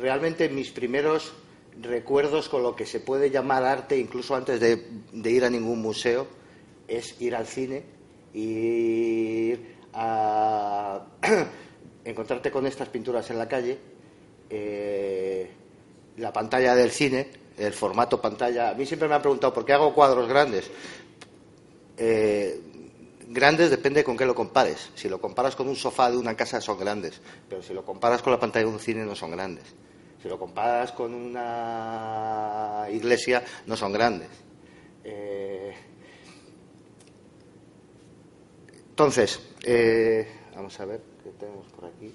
realmente mis primeros recuerdos con lo que se puede llamar arte, incluso antes de, ir a ningún museo, es ir al cine, ir a encontrarte con estas pinturas en la calle, eh, la pantalla del cine, el formato pantalla. A mí siempre me han preguntado por qué hago cuadros grandes. Eh, grandes depende con qué lo compares. Si lo comparas con un sofá de una casa son grandes, pero si lo comparas con la pantalla de un cine no son grandes. Si lo comparas con una iglesia no son grandes. Eh, entonces, eh, vamos a ver qué tenemos por aquí.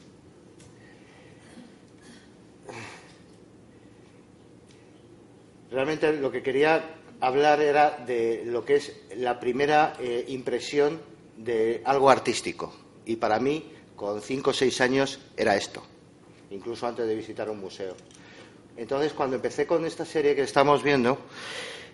Realmente lo que quería hablar era de lo que es la primera eh, impresión de algo artístico. Y para mí, con cinco o seis años, era esto, incluso antes de visitar un museo. Entonces, cuando empecé con esta serie que estamos viendo,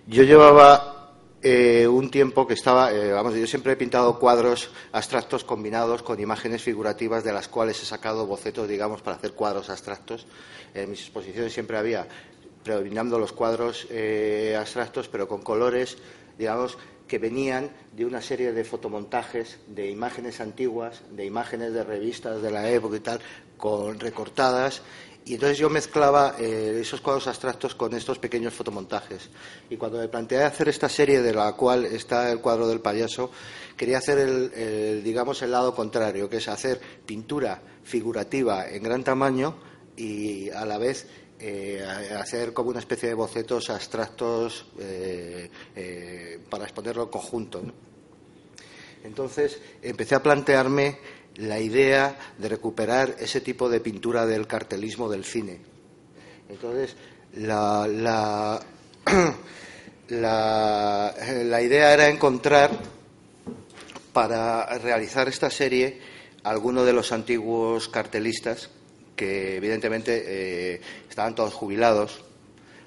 yo llevaba eh, un tiempo que estaba, eh, vamos, yo siempre he pintado cuadros abstractos combinados con imágenes figurativas de las cuales he sacado bocetos, digamos, para hacer cuadros abstractos. En mis exposiciones siempre había predominando los cuadros eh, abstractos, pero con colores, digamos, que venían de una serie de fotomontajes de imágenes antiguas, de imágenes de revistas de la época y tal, con recortadas. Y entonces yo mezclaba eh, esos cuadros abstractos con estos pequeños fotomontajes. Y cuando me planteé hacer esta serie de la cual está el cuadro del payaso, quería hacer el, digamos, el lado contrario, que es hacer pintura figurativa en gran tamaño y a la vez eh, hacer como una especie de bocetos abstractos eh, eh, para exponerlo conjunto. Entonces empecé a plantearme la idea de recuperar ese tipo de pintura del cartelismo del cine. Entonces, la, la, la, la idea era encontrar para realizar esta serie algunos de los antiguos cartelistas que evidentemente eh, estaban todos jubilados.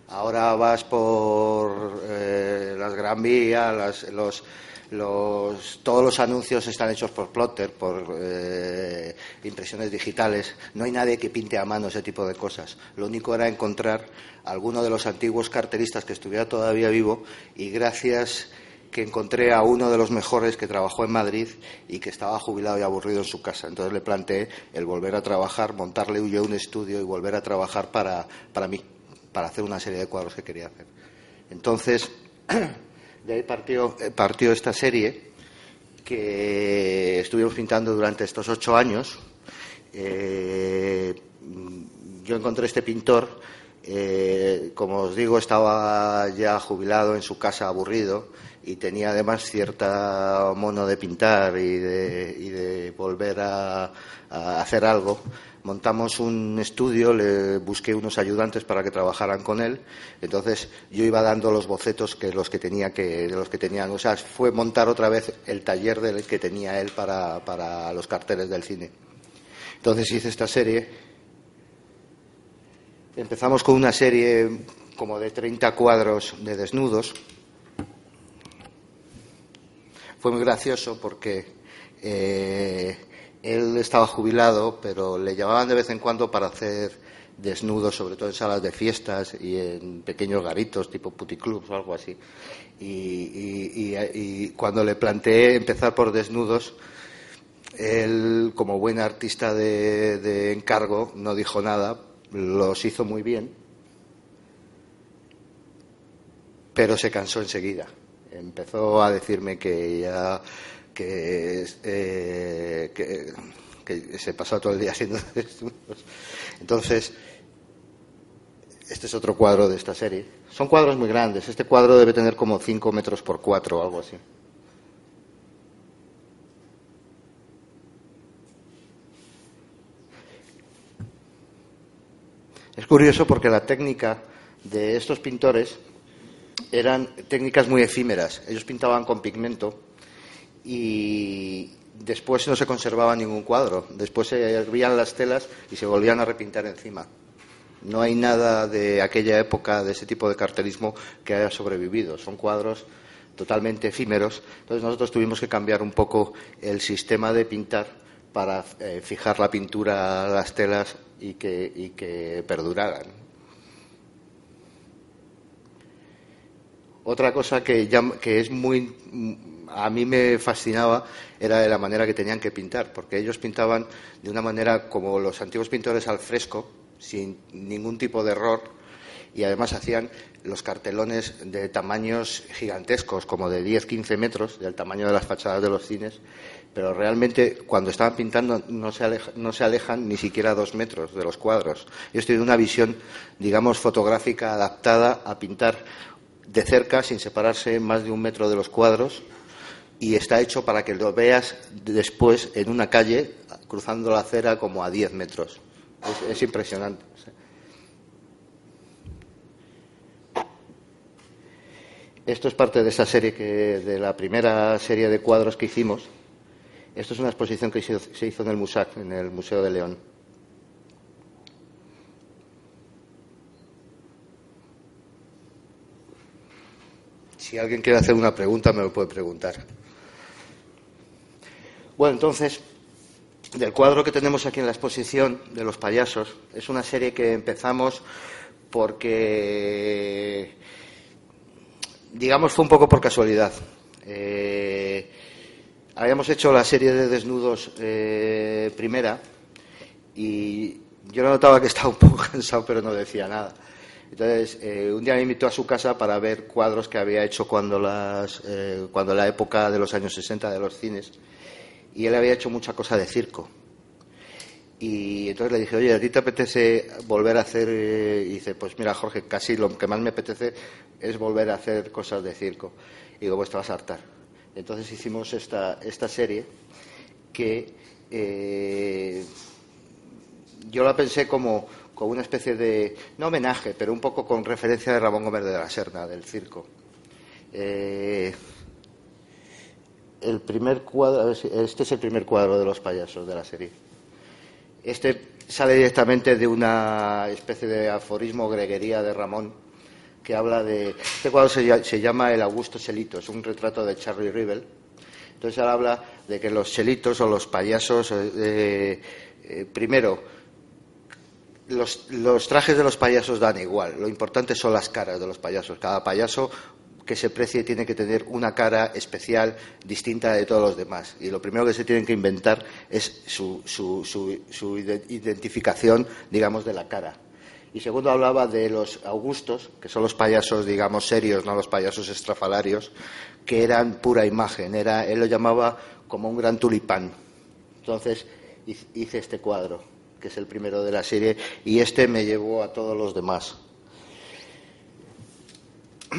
Ahora vas por eh, las Gran Vías, los, los, todos los anuncios están hechos por plotter, por eh, impresiones digitales. No hay nadie que pinte a mano ese tipo de cosas. Lo único era encontrar alguno de los antiguos cartelistas que estuviera todavía vivo y gracias que encontré a uno de los mejores que trabajó en Madrid y que estaba jubilado y aburrido en su casa. Entonces le planteé el volver a trabajar, montarle yo un estudio y volver a trabajar para, para mí, para hacer una serie de cuadros que quería hacer. Entonces, de ahí partió, eh, partió esta serie que estuvimos pintando durante estos ocho años. Eh, yo encontré este pintor, eh, como os digo, estaba ya jubilado en su casa, aburrido, y tenía además cierta mono de pintar y de, volver a, hacer algo. Montamos un estudio, le busqué unos ayudantes para que trabajaran con él. Entonces yo iba dando los bocetos que los que tenía que de los que tenían, o sea, fue montar otra vez el taller del que tenía él para, para los carteles del cine. Entonces hice esta serie. Empezamos con una serie como de 30 cuadros de desnudos fue muy gracioso porque eh, él estaba jubilado, pero le llamaban de vez en cuando para hacer desnudos, sobre todo en salas de fiestas y en pequeños garitos tipo puticlubs o algo así. Y, cuando le planteé empezar por desnudos, él, como buen artista de encargo, no dijo nada, los hizo muy bien, pero se cansó enseguida empezó a decirme que ya que, eh, que, se pasó todo el día haciendo estudios. Entonces, este es otro cuadro de esta serie. Son cuadros muy grandes. Este cuadro debe tener como 5 metros por 4 o algo así. Es curioso porque la técnica de estos pintores eran técnicas muy efímeras. Ellos pintaban con pigmento y después no se conservaba ningún cuadro. Después se hervían las telas y se volvían a repintar encima. No hay nada de aquella época, de ese tipo de cartelismo, que haya sobrevivido. Son cuadros totalmente efímeros. Entonces nosotros tuvimos que cambiar un poco el sistema de pintar para eh, fijar la pintura a las telas y que, y que perduraran. Otra cosa que, que es muy a mí me fascinaba era la manera que tenían que pintar, porque ellos pintaban de una manera como los antiguos pintores al fresco, sin ningún tipo de error, y además hacían los cartelones de tamaños gigantescos, como de 10-15 metros, del tamaño de las fachadas de los cines, pero realmente cuando estaban pintando no se, no se alejan ni siquiera dos metros de los cuadros. Ellos tienen una visión, digamos, fotográfica adaptada a pintar de cerca, sin separarse más de un metro de los cuadros, y está hecho para que lo veas después en una calle, cruzando la acera como a 10 metros. Es, impresionante. Esto es parte de esa serie que, de la primera serie de cuadros que hicimos. Esto es una exposición que se hizo en el MUSAC, en el Museo de León. Si alguien quiere hacer una pregunta, me lo puede preguntar. Bueno, entonces, del cuadro que tenemos aquí en la exposición de los payasos, es una serie que empezamos porque, digamos, fue un poco por casualidad. Eh, habíamos hecho la serie de desnudos eh, primera y yo notaba que estaba un poco cansado, pero no decía nada. Entonces, eh, un día me invitó a su casa para ver cuadros que había hecho cuando, las, cuando la época de los años 60 de los cines y él había hecho mucha cosa de circo. Y entonces le dije, oye, ¿a ti te apetece volver a hacer? Y dice, pues mira, Jorge, casi lo que más me apetece es volver a hacer cosas de circo. Y digo, pues te vas a hartar. Entonces hicimos esta, esta serie que eh, yo la pensé como, como una especie de, no homenaje, pero un poco con referencia de Ramón Gómez de la Serna, del circo. Eh, el primer cuadro, este es el primer cuadro de los payasos de la serie. Este sale directamente de una especie de aforismo greguería de Ramón que habla de. Este cuadro se, llama El Augusto Chelito, es un retrato de Charlie Rivel. Entonces él habla de que los chelitos o los payasos, eh, eh, primero, los, trajes de los payasos dan igual, lo importante son las caras de los payasos. Cada payaso que se precie tiene que tener una cara especial, distinta de todos los demás. Y lo primero que se tienen que inventar es su, su, identificación, digamos, de la cara. Y segundo hablaba de los augustos, que son los payasos, digamos, serios, no los payasos estrafalarios, que eran pura imagen. Era, él lo llamaba como un gran tulipán. Entonces hice este cuadro, que es el primero de la serie, y este me llevó a todos los demás.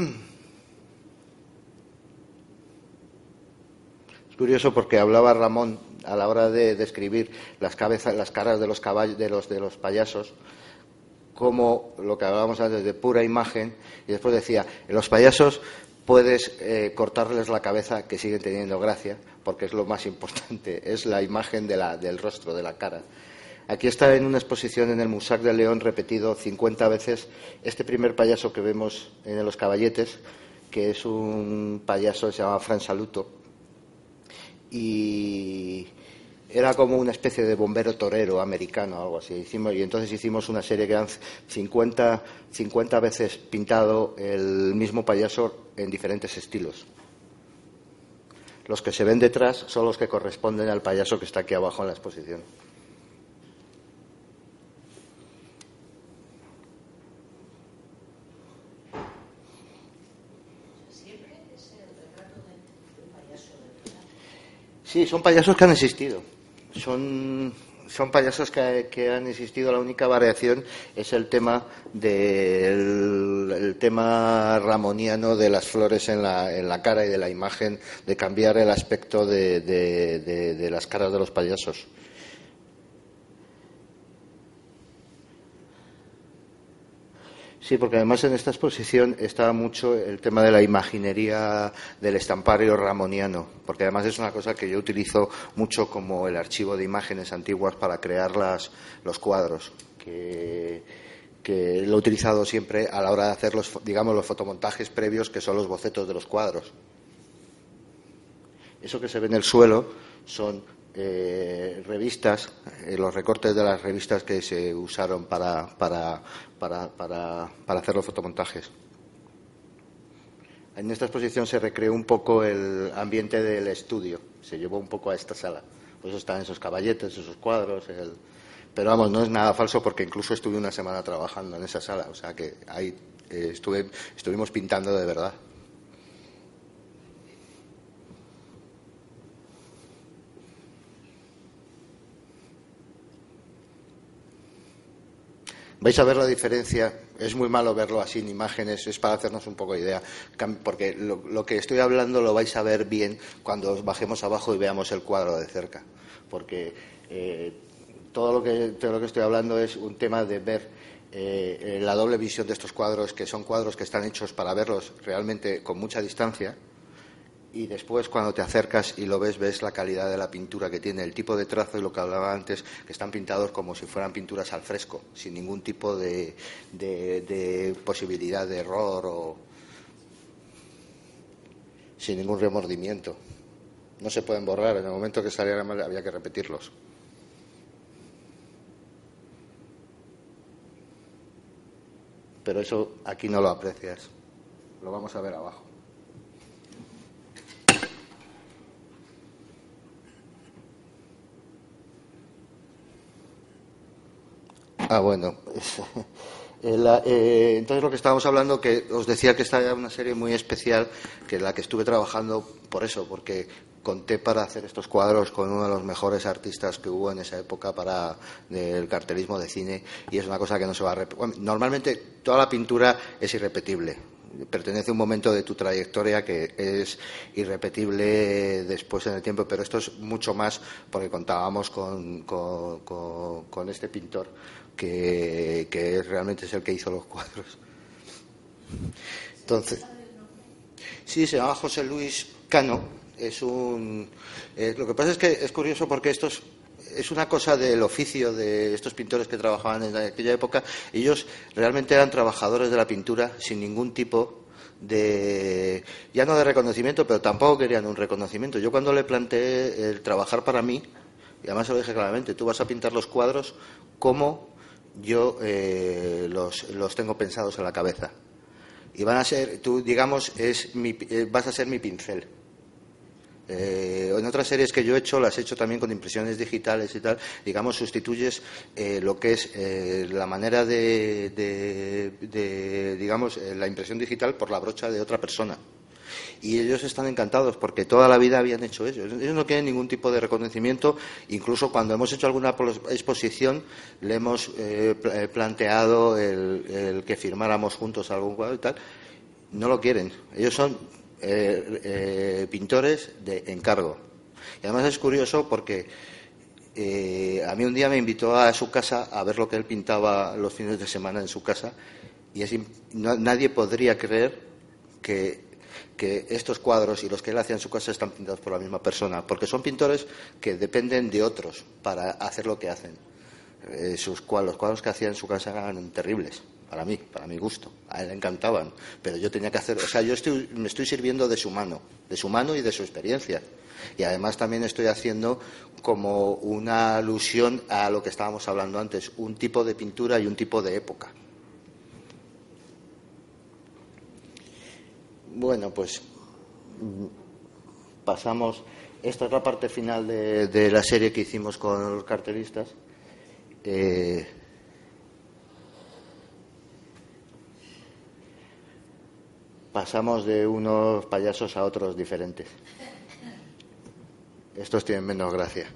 curioso porque hablaba Ramón a la hora de describir las cabezas, las caras de los caballos, de los, de los payasos, como lo que hablábamos antes de pura imagen, y después decía, en los payasos puedes eh, cortarles la cabeza que siguen teniendo gracia, porque es lo más importante, es la imagen de la, del rostro, de la cara. Aquí está en una exposición en el Musac de León repetido 50 veces este primer payaso que vemos en Los Caballetes, que es un payaso que se llama Fran Saluto, y era como una especie de bombero torero americano, algo así. Y entonces hicimos una serie que eran 50, 50 veces pintado el mismo payaso en diferentes estilos. Los que se ven detrás son los que corresponden al payaso que está aquí abajo en la exposición. Sí, son payasos que han existido. Son, son payasos que, han existido. La única variación es el tema del tema ramoniano de las flores en la, en la cara y de la imagen, de cambiar el aspecto de, de las caras de los payasos. Sí, porque además en esta exposición está mucho el tema de la imaginería del estampario ramoniano, porque además es una cosa que yo utilizo mucho como el archivo de imágenes antiguas para crear las, los cuadros, que, lo he utilizado siempre a la hora de hacer los, digamos, los fotomontajes previos, que son los bocetos de los cuadros. Eso que se ve en el suelo son eh, revistas, los recortes de las revistas que se usaron para, para, para, para, hacer los fotomontajes. En esta exposición se recreó un poco el ambiente del estudio, se llevó un poco a esta sala. Por eso están esos caballetes, esos cuadros. Pero vamos, no es nada falso porque incluso estuve una semana trabajando en esa sala, o sea que ahí eh, estuve, estuvimos pintando de verdad. Vais a ver la diferencia. Es muy malo verlo así en imágenes, es para hacernos un poco de idea, porque lo, que estoy hablando lo vais a ver bien cuando os bajemos abajo y veamos el cuadro de cerca, porque eh, todo, lo que, todo lo que estoy hablando es un tema de ver eh, la doble visión de estos cuadros, que son cuadros que están hechos para verlos realmente con mucha distancia y después cuando te acercas y lo ves, ves la calidad de la pintura que tiene, el tipo de trazo y lo que hablaba antes, que están pintados como si fueran pinturas al fresco, sin ningún tipo de, posibilidad de error o sin ningún remordimiento. No se pueden borrar, en el momento que salieran mal había que repetirlos. Pero eso aquí no lo aprecias, lo vamos a ver abajo. Ah, bueno. Eh, eh, entonces lo que estábamos hablando, que os decía que esta era una serie muy especial, que la que estuve trabajando por eso, porque conté para hacer estos cuadros con uno de los mejores artistas que hubo en esa época para el cartelismo de cine y es una cosa que no se va a repetir. normalmente toda la pintura es irrepetible, pertenece a un momento de tu trayectoria que es irrepetible después en el tiempo, pero esto es mucho más porque contábamos con, con, este pintor que, que, realmente es el que hizo los cuadros. Entonces, sí, se llama José Luis Cano. Es un, eh, lo que pasa es que es curioso porque estos es una cosa del oficio de estos pintores que trabajaban en aquella época. Ellos realmente eran trabajadores de la pintura sin ningún tipo de, ya no de reconocimiento, pero tampoco querían un reconocimiento. Yo cuando le planteé el trabajar para mí, y además se lo dije claramente, tú vas a pintar los cuadros como yo eh, los, los tengo pensados en la cabeza. Y van a ser, tú digamos, es mi, eh, vas a ser mi pincel. Eh, en otras series que yo he hecho, las he hecho también con impresiones digitales y tal, digamos, sustituyes eh, lo que es eh, la manera de, digamos, la impresión digital por la brocha de otra persona. Y ellos están encantados porque toda la vida habían hecho eso. Ellos no quieren ningún tipo de reconocimiento. Incluso cuando hemos hecho alguna exposición, le hemos planteado el, que firmáramos juntos algún cuadro y tal. No lo quieren. Ellos son eh, eh, pintores de encargo. Y además es curioso porque eh, a mí un día me invitó a su casa a ver lo que él pintaba los fines de semana en su casa y nadie podría creer que, que, estos cuadros y los que él hacía en su casa están pintados por la misma persona, porque son pintores que dependen de otros para hacer lo que hacen. sus, los cuadros que hacía en su casa eran terribles para mí, para mi gusto. A él le encantaban, pero yo tenía que hacer, o sea, yo estoy, me estoy sirviendo de su mano, de su mano y de su experiencia. Y además también estoy haciendo como una alusión a lo que estábamos hablando antes, un tipo de pintura y un tipo de época. Bueno, pues pasamos. Esta es la parte final de, la serie que hicimos con los cartelistas. Eh, pasamos de unos payasos a otros diferentes. Estos tienen menos gracia.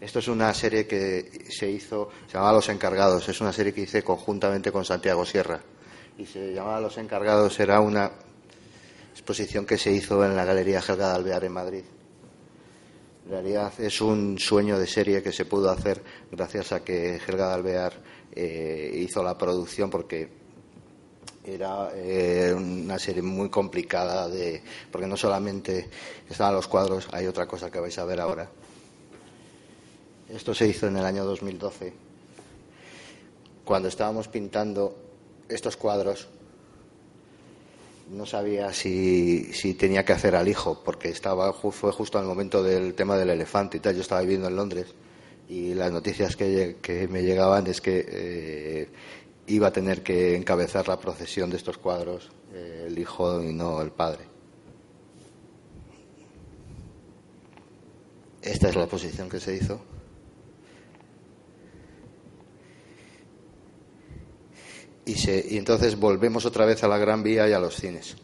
Esto es una serie que se hizo, se llamaba Los Encargados, es una serie que hice conjuntamente con Santiago Sierra. Y se llamaba Los Encargados, era una exposición que se hizo en la Galería Helga de Alvear en Madrid. En realidad es un sueño de serie que se pudo hacer gracias a que Helga Alvear eh, hizo la producción porque era eh, una serie muy complicada de porque no solamente estaban los cuadros, hay otra cosa que vais a ver ahora. Esto se hizo en el año 2012. Cuando estábamos pintando estos cuadros, no sabía si, si, tenía que hacer al hijo, porque estaba, fue justo al momento del tema del elefante y tal. Yo estaba viviendo en Londres y las noticias que, me llegaban es que eh, iba a tener que encabezar la procesión de estos cuadros eh, el hijo y no el padre. Esta es la posición que se hizo. Y, entonces volvemos otra vez a la Gran Vía y a los cines.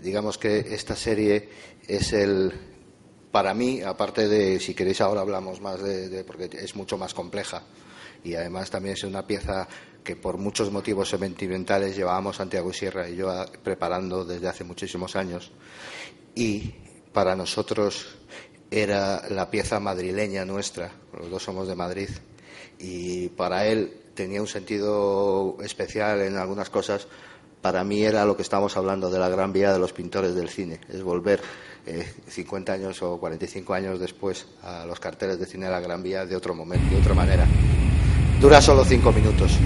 Digamos que esta serie es el, para mí, aparte de, si queréis ahora hablamos más de, porque es mucho más compleja y además también es una pieza que por muchos motivos sentimentales llevábamos Santiago Sierra y yo preparando desde hace muchísimos años y para nosotros era la pieza madrileña nuestra, los dos somos de Madrid y para él tenía un sentido especial en algunas cosas, para mí era lo que estamos hablando de la gran vía de los pintores del cine, es volver 50 eh, años o 45 años después a los carteles de cine de la Gran Vía de otro momento, de otra manera. Dura solo cinco minutos.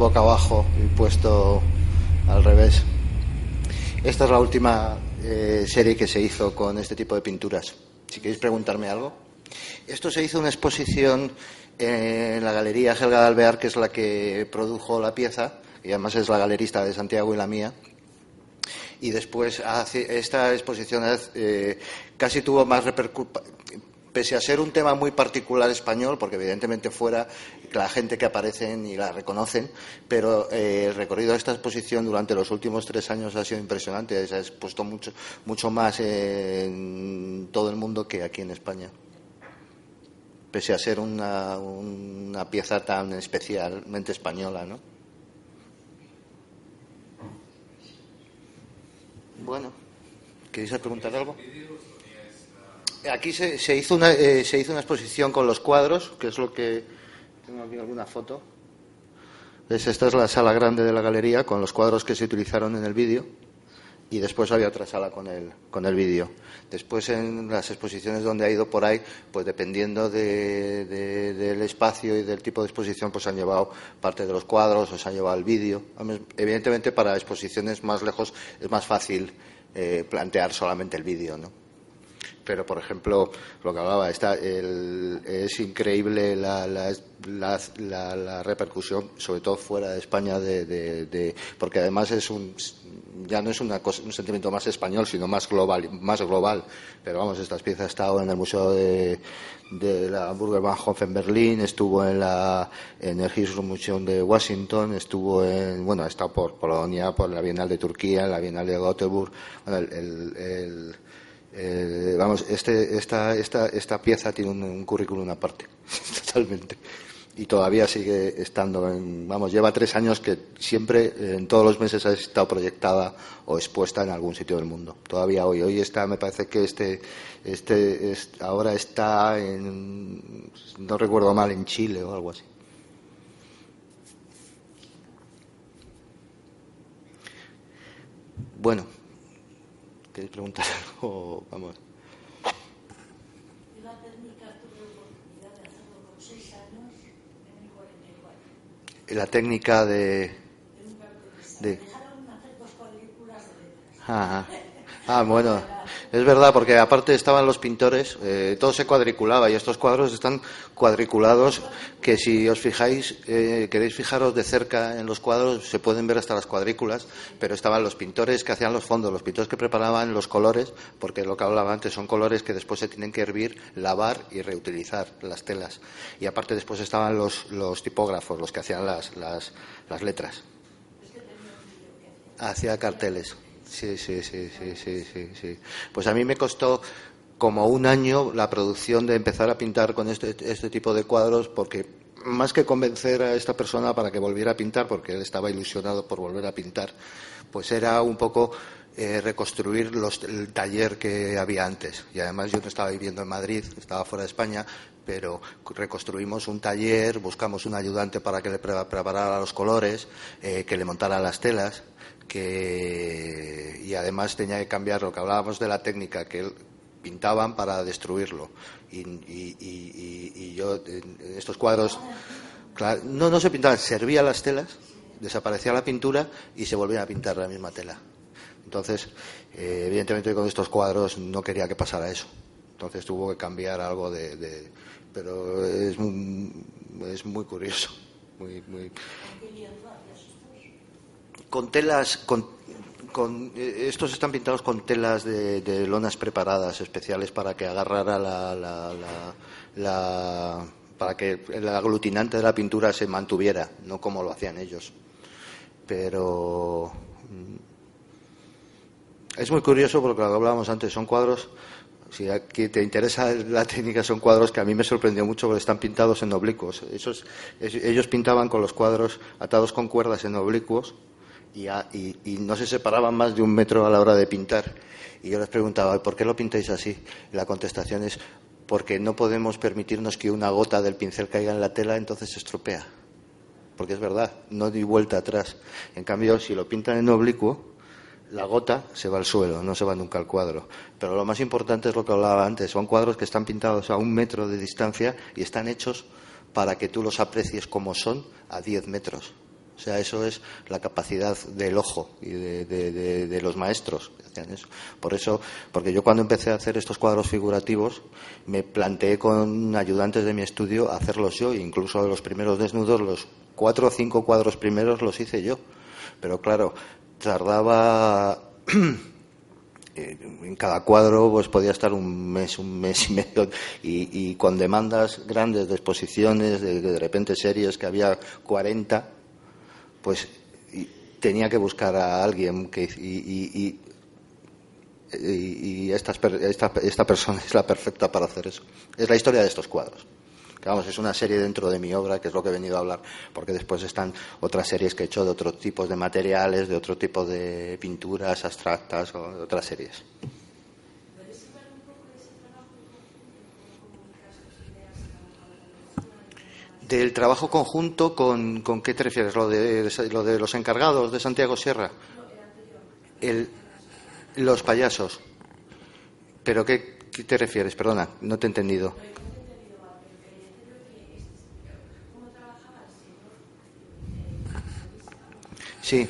Boca abajo y puesto al revés. Esta es la última eh, serie que se hizo con este tipo de pinturas. Si queréis preguntarme algo. Esto se hizo una exposición en la Galería Helga de Alvear, que es la que produjo la pieza, y además es la galerista de Santiago y la mía. Y después esta exposición eh, casi tuvo más repercusión, pese a ser un tema muy particular español, porque evidentemente fuera la gente que aparece y la reconocen, pero eh, el recorrido de esta exposición durante los últimos tres años ha sido impresionante. Se ha expuesto mucho, mucho más en todo el mundo que aquí en España pese a ser una, una pieza tan especialmente española, ¿no? Bueno, ¿queréis preguntar algo? Aquí se, se hizo una, eh, se hizo una exposición con los cuadros, que es lo que tengo aquí alguna foto. esta es la sala grande de la galería con los cuadros que se utilizaron en el vídeo y después había otra sala con el, con el vídeo. Después en las exposiciones donde ha ido por ahí, pues dependiendo del espacio y del tipo de exposición, pues han llevado parte de los cuadros o se han llevado el vídeo. Evidentemente para exposiciones más lejos es más fácil eh, plantear solamente el vídeo, ¿no? Pero por ejemplo lo que hablaba está es increíble la, la, repercusión sobre todo fuera de España de, porque además es un ya no es una un sentimiento más español sino más global más global. Pero vamos estas piezas estado en el museo de, de la Hamburger Bahnhof en Berlín estuvo en la en el Museum de Washington estuvo en bueno ha estado por Polonia por la Bienal de Turquía la Bienal de Göteborg el eh, vamos, este, esta, esta, esta pieza tiene un, currículum aparte, totalmente. Y todavía sigue estando, en, vamos, lleva tres años que siempre, en todos los meses ha estado proyectada o expuesta en algún sitio del mundo. Todavía hoy. Hoy está, me parece que este, este, ahora está en, no recuerdo mal, en Chile o algo así. Bueno, ¿Queréis preguntar algo? Vamos. La técnica tuve oportunidad de hacerlo con seis años en el 44. La técnica de. de... Dejaron hacer dos cuadrículas de letras. Ah, ah bueno. Es verdad, porque aparte estaban los pintores, eh, todo se cuadriculaba y estos cuadros están cuadriculados que si os fijáis, eh, queréis fijaros de cerca en los cuadros, se pueden ver hasta las cuadrículas, pero estaban los pintores que hacían los fondos, los pintores que preparaban los colores, porque lo que hablaba antes son colores que después se tienen que hervir, lavar y reutilizar las telas. Y aparte después estaban los, los tipógrafos, los que hacían las, las, las letras. Hacía carteles. Sí, sí, sí, sí, sí, sí, sí. Pues a mí me costó como un año la producción de empezar a pintar con este, este tipo de cuadros porque más que convencer a esta persona para que volviera a pintar, porque él estaba ilusionado por volver a pintar, pues era un poco eh, reconstruir los, el taller que había antes. Y además yo no estaba viviendo en Madrid, estaba fuera de España, pero reconstruimos un taller, buscamos un ayudante para que le preparara los colores, eh, que le montara las telas que, y además tenía que cambiar lo que hablábamos de la técnica, que pintaban para destruirlo. Y, y, yo, en estos cuadros, no, no se pintaban, servía las telas, desaparecía la pintura y se volvía a pintar la misma tela. Entonces, eh, evidentemente con estos cuadros no quería que pasara eso. Entonces tuvo que cambiar algo de. pero es muy, es muy curioso. Muy, muy con telas, con, eh, estos están pintados con telas de, lonas preparadas especiales para que agarrara la, la, para que el aglutinante de la pintura se mantuviera, no como lo hacían ellos. Pero mm, es muy curioso porque lo hablábamos antes, son cuadros, si aquí te interesa la técnica, son cuadros que a mí me sorprendió mucho porque están pintados en oblicuos. ellos pintaban con los cuadros atados con cuerdas en oblicuos y, no se separaban más de un metro a la hora de pintar. Y yo les preguntaba, ¿por qué lo pintáis así? Y la contestación es, porque no podemos permitirnos que una gota del pincel caiga en la tela, entonces se estropea. Porque es verdad, no di vuelta atrás. En cambio, si lo pintan en oblicuo, la gota se va al suelo, no se va nunca al cuadro. Pero lo más importante es lo que hablaba antes, son cuadros que están pintados a un metro de distancia y están hechos para que tú los aprecies como son a 10 metros. O sea, eso es la capacidad del ojo y de, los maestros eso. Por eso, porque yo cuando empecé a hacer estos cuadros figurativos, me planteé con ayudantes de mi estudio hacerlos yo, incluso los primeros desnudos, los cuatro o cinco cuadros primeros los hice yo. Pero claro, tardaba eh, en cada cuadro pues podía estar un mes, un mes y medio y, con demandas grandes de exposiciones, de, de repente series que había 40 pues tenía que buscar a alguien que y, y, esta, esta, persona es la perfecta para hacer eso. Es la historia de estos cuadros. Vamos, es una serie dentro de mi obra, que es lo que he venido a hablar, porque después están otras series que he hecho de otros tipos de materiales, de otro tipo de pinturas abstractas o de otras series. Del trabajo conjunto, ¿con, ¿con, qué te refieres? ¿Lo de, ¿Lo de los encargados de Santiago Sierra? Los payasos. ¿Pero qué, qué te refieres? Perdona, no te he entendido. Sí.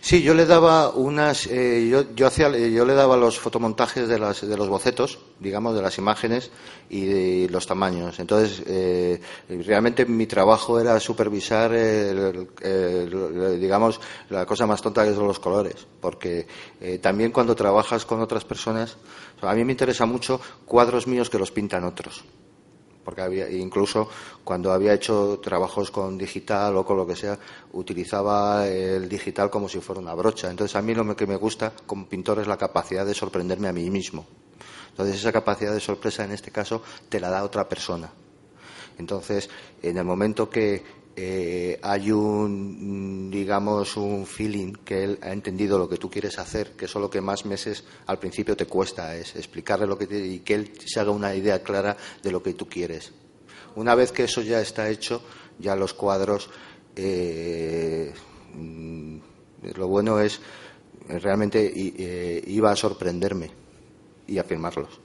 Sí, yo le daba unas, eh, yo, yo, hacía, yo le daba los fotomontajes de, las, de los bocetos, digamos, de las imágenes y de los tamaños. Entonces, eh, realmente mi trabajo era supervisar, digamos, la cosa más tonta que son los colores, porque eh, también cuando trabajas con otras personas, a mí me interesa mucho cuadros míos que los pintan otros porque había, incluso cuando había hecho trabajos con digital o con lo que sea, utilizaba el digital como si fuera una brocha. Entonces, a mí lo que me gusta como pintor es la capacidad de sorprenderme a mí mismo. Entonces, esa capacidad de sorpresa, en este caso, te la da otra persona. Entonces, en el momento que eh, hay un, digamos, un feeling que él ha entendido lo que tú quieres hacer, que eso es lo que más meses al principio te cuesta, es explicarle lo que y que él se haga una idea clara de lo que tú quieres. Una vez que eso ya está hecho, ya los cuadros, eh, mm, lo bueno es, realmente eh, iba a sorprenderme y a firmarlos.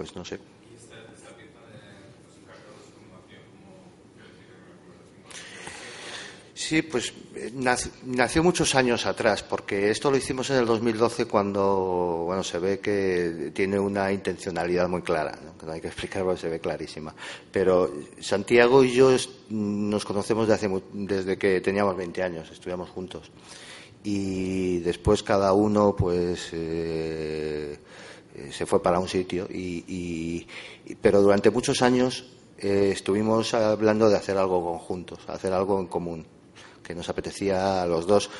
pues no sé. Sí, pues eh, nació, muchos años atrás, porque esto lo hicimos en el 2012 cuando, bueno, se ve que tiene una intencionalidad muy clara, ¿no? hay que explicarlo, se ve clarísima. Pero Santiago y yo nos conocemos desde, que teníamos 20 años, estudiamos juntos. Y después cada uno, pues, eh, eh, se fue para un sitio. Y, pero durante muchos años estuvimos hablando de hacer algo conjuntos, hacer algo en común, que nos apetecía a los dos,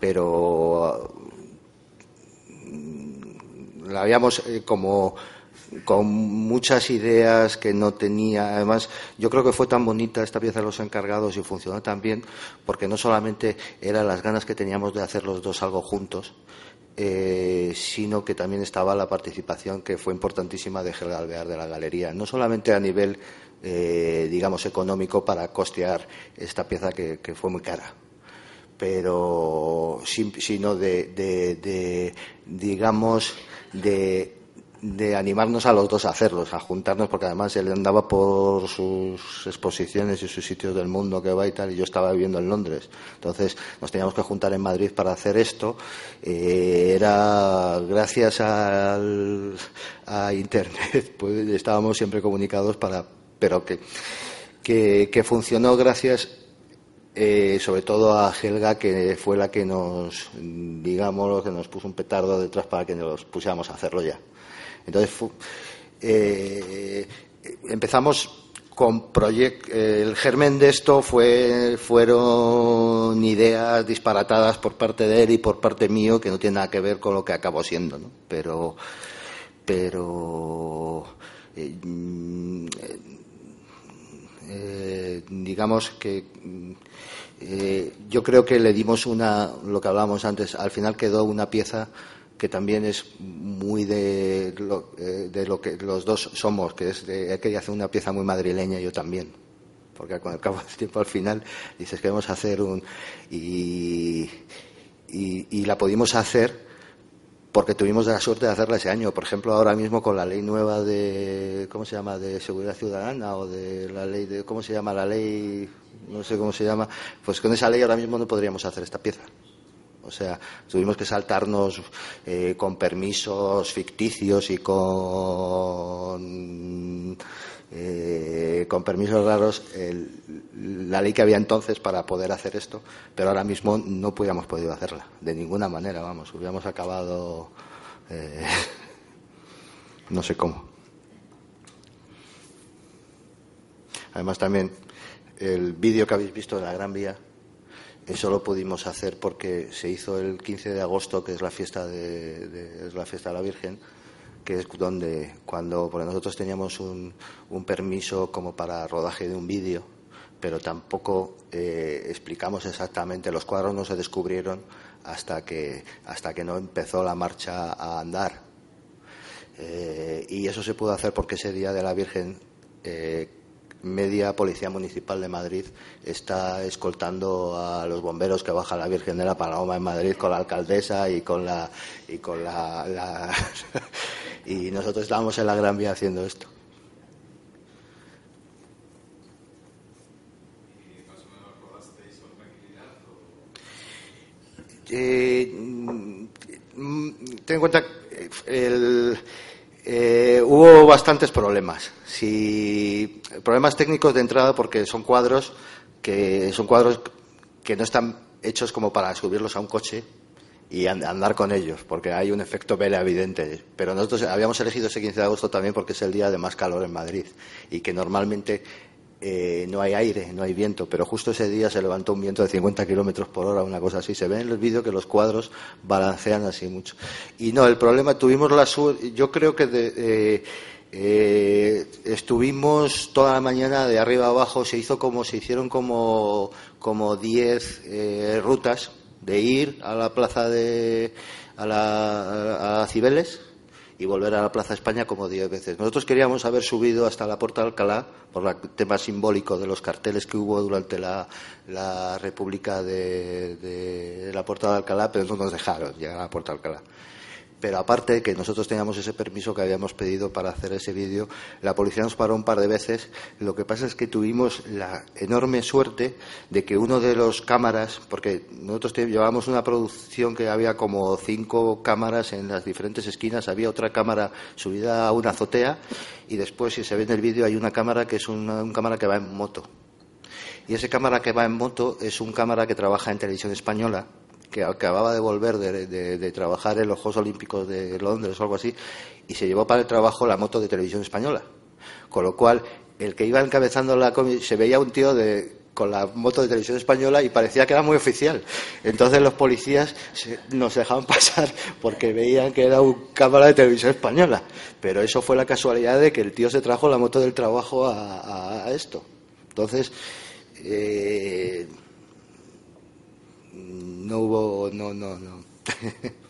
pero mm, la habíamos eh, como con muchas ideas que no tenía. Además, yo creo que fue tan bonita esta pieza de los encargados y funcionó tan bien porque no solamente eran las ganas que teníamos de hacer los dos algo juntos, eh, sino que también estaba la participación que fue importantísima de Helga Alvear de la galería, no solamente a nivel, eh, digamos, económico para costear esta pieza que, fue muy cara, pero sino de digamos, de de animarnos a los dos a hacerlos, a juntarnos, porque además él andaba por sus exposiciones y sus sitios del mundo que va y tal, y yo estaba viviendo en Londres. Entonces nos teníamos que juntar en Madrid para hacer esto. Eh, era gracias al, a Internet, pues estábamos siempre comunicados para, pero que, que, funcionó gracias eh, sobre todo a Helga, que fue la que nos, digamos, que nos puso un petardo detrás para que nos pusiéramos a hacerlo ya. Entonces, eh, empezamos con proyectos. el germen de esto fue, fueron ideas disparatadas por parte de él y por parte mío que no tienen nada que ver con lo que acabó siendo, ¿no? Pero, pero eh, eh, digamos que yo creo que le dimos una, lo que hablábamos antes, al final quedó una pieza que también es muy de lo, eh, de lo que los dos somos, que es de, que hacer una pieza muy madrileña yo también. Porque con el cabo del tiempo al final dices que vamos a hacer un. Y, y, la pudimos hacer porque tuvimos la suerte de hacerla ese año. Por ejemplo, ahora mismo con la ley nueva de, ¿cómo se llama?, de seguridad ciudadana o de la ley de, ¿cómo se llama?, la ley, no sé cómo se llama, pues con esa ley ahora mismo no podríamos hacer esta pieza. O sea, tuvimos que saltarnos eh, con permisos ficticios y con eh, con permisos raros la ley que había entonces para poder hacer esto, pero ahora mismo no hubiéramos podido hacerla, de ninguna manera, vamos, hubiéramos acabado eh, no sé cómo. Además también el vídeo que habéis visto de la Gran Vía, eso lo pudimos hacer porque se hizo el 15 de agosto, que es la fiesta de, es la fiesta de la Virgen, que es donde cuando porque nosotros teníamos un, un permiso como para rodaje de un vídeo, pero tampoco eh, explicamos exactamente, los cuadros no se descubrieron hasta que, hasta que no empezó la marcha a andar. Eh, y eso se pudo hacer porque ese día de la Virgen eh, media Policía Municipal de Madrid está escoltando a los bomberos que bajan la Virgen de la Paloma en Madrid con la alcaldesa y con la y con la, y nosotros estábamos en la Gran Vía haciendo esto. Eh, ten en cuenta el, eh, hubo bastantes problemas. Si, problemas técnicos de entrada porque son cuadros que son cuadros que no están hechos como para subirlos a un coche y andar con ellos, porque hay un efecto vela evidente. Pero nosotros habíamos elegido ese 15 de agosto también porque es el día de más calor en Madrid y que normalmente eh, no hay aire, no hay viento, pero justo ese día se levantó un viento de 50 kilómetros por hora, una cosa así. Se ve en el vídeo que los cuadros balancean así mucho. Y no, el problema, tuvimos la suerte, yo creo que eh, eh, estuvimos toda la mañana de arriba abajo, se hizo como, se hicieron como, como 10 rutas de ir a la plaza de, a la, a Cibeles, y volver a la Plaza España como diez veces. Nosotros queríamos haber subido hasta la Puerta de Alcalá por el tema simbólico de los carteles que hubo durante la, República de, de, la Puerta de Alcalá, pero no nos dejaron llegar a la Puerta de Alcalá. Pero aparte que nosotros teníamos ese permiso que habíamos pedido para hacer ese vídeo, la policía nos paró un par de veces. Lo que pasa es que tuvimos la enorme suerte de que uno de los cámaras, porque nosotros llevábamos una producción que había como cinco cámaras en las diferentes esquinas, había otra cámara subida a una azotea y después, si se ve en el vídeo, hay una cámara que es una, cámara que va en moto. Y esa cámara que va en moto es un cámara que trabaja en televisión española que acababa de volver de, trabajar en los Juegos Olímpicos de Londres o algo así, y se llevó para el trabajo la moto de televisión española. Con lo cual, el que iba encabezando la se veía un tío con la moto de televisión española y parecía que era muy oficial. Entonces los policías nos dejaban pasar porque veían que era un cámara de televisión española. Pero eso fue la casualidad de que el tío se trajo la moto del trabajo a, a esto. Entonces, eh, no hubo, no, no, no.